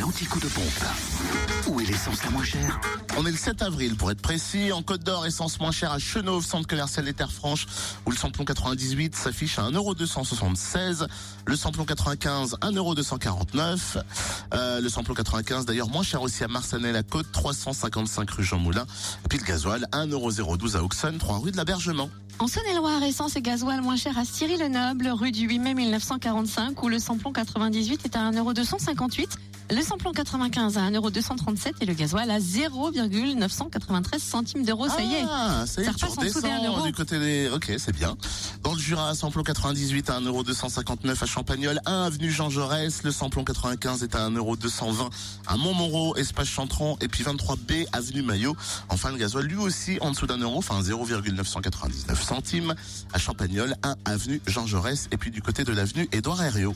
l'anti-coup de pompe. Où est l'essence la moins chère On est le 7 avril pour être précis. En Côte d'Or, essence moins chère à Chenauve, centre commercial des Terres Franches, où le samplon 98 s'affiche à 1,276€. Le samplon 95, 1,249€. Euh, le samplon 95, d'ailleurs, moins cher aussi à Marsanais, la Côte, 355 rue Jean Moulin. Et puis le gasoil, 1,012€ à Auxonne, 3 rue de l'Abergement. En Saône-et-Loire, essence et gasoil moins cher à Cyril-le-Noble, rue du 8 mai 1945, où le samplon 98 est à 1,258€. Le samplon 95 à 1,237€ et le gasoil à 0,993 centimes d'euros. Ça y est. Ah, ça y est, Ça tu repasse en dessous des redescends 1 euro. du côté des... Ok, c'est bien. Dans le Jura, samplon 98 à 1,259€ à Champagnol, 1 avenue Jean Jaurès. Le samplon 95 est à 1,220€ à Montmoreau, espace Chantron. Et puis 23B, avenue Maillot. Enfin, le gasoil, lui aussi, en dessous d'un euro, enfin 0,999 centimes à Champagnol, 1 avenue Jean Jaurès. Et puis du côté de l'avenue Édouard Herriot.